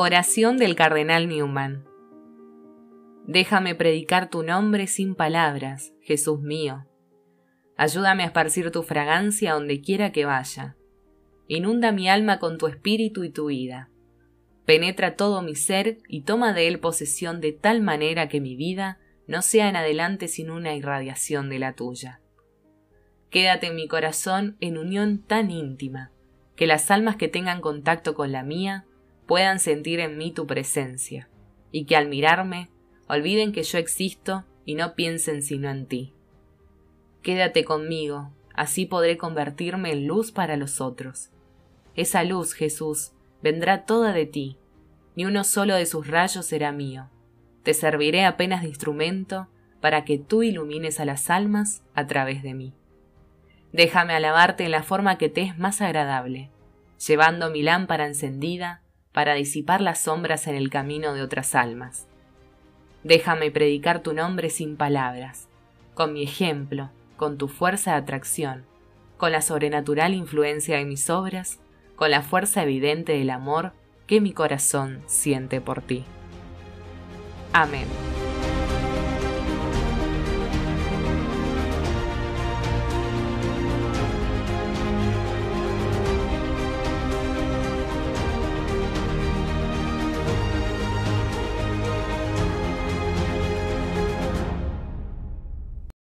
Oración del Cardenal Newman. Déjame predicar tu nombre sin palabras, Jesús mío. Ayúdame a esparcir tu fragancia donde quiera que vaya. Inunda mi alma con tu espíritu y tu vida. Penetra todo mi ser y toma de él posesión de tal manera que mi vida no sea en adelante sin una irradiación de la tuya. Quédate en mi corazón en unión tan íntima, que las almas que tengan contacto con la mía puedan sentir en mí tu presencia, y que al mirarme olviden que yo existo y no piensen sino en ti. Quédate conmigo, así podré convertirme en luz para los otros. Esa luz, Jesús, vendrá toda de ti, ni uno solo de sus rayos será mío te serviré apenas de instrumento para que tú ilumines a las almas a través de mí. Déjame alabarte en la forma que te es más agradable, llevando mi lámpara encendida para disipar las sombras en el camino de otras almas. Déjame predicar tu nombre sin palabras, con mi ejemplo, con tu fuerza de atracción, con la sobrenatural influencia de mis obras, con la fuerza evidente del amor que mi corazón siente por ti. Amén.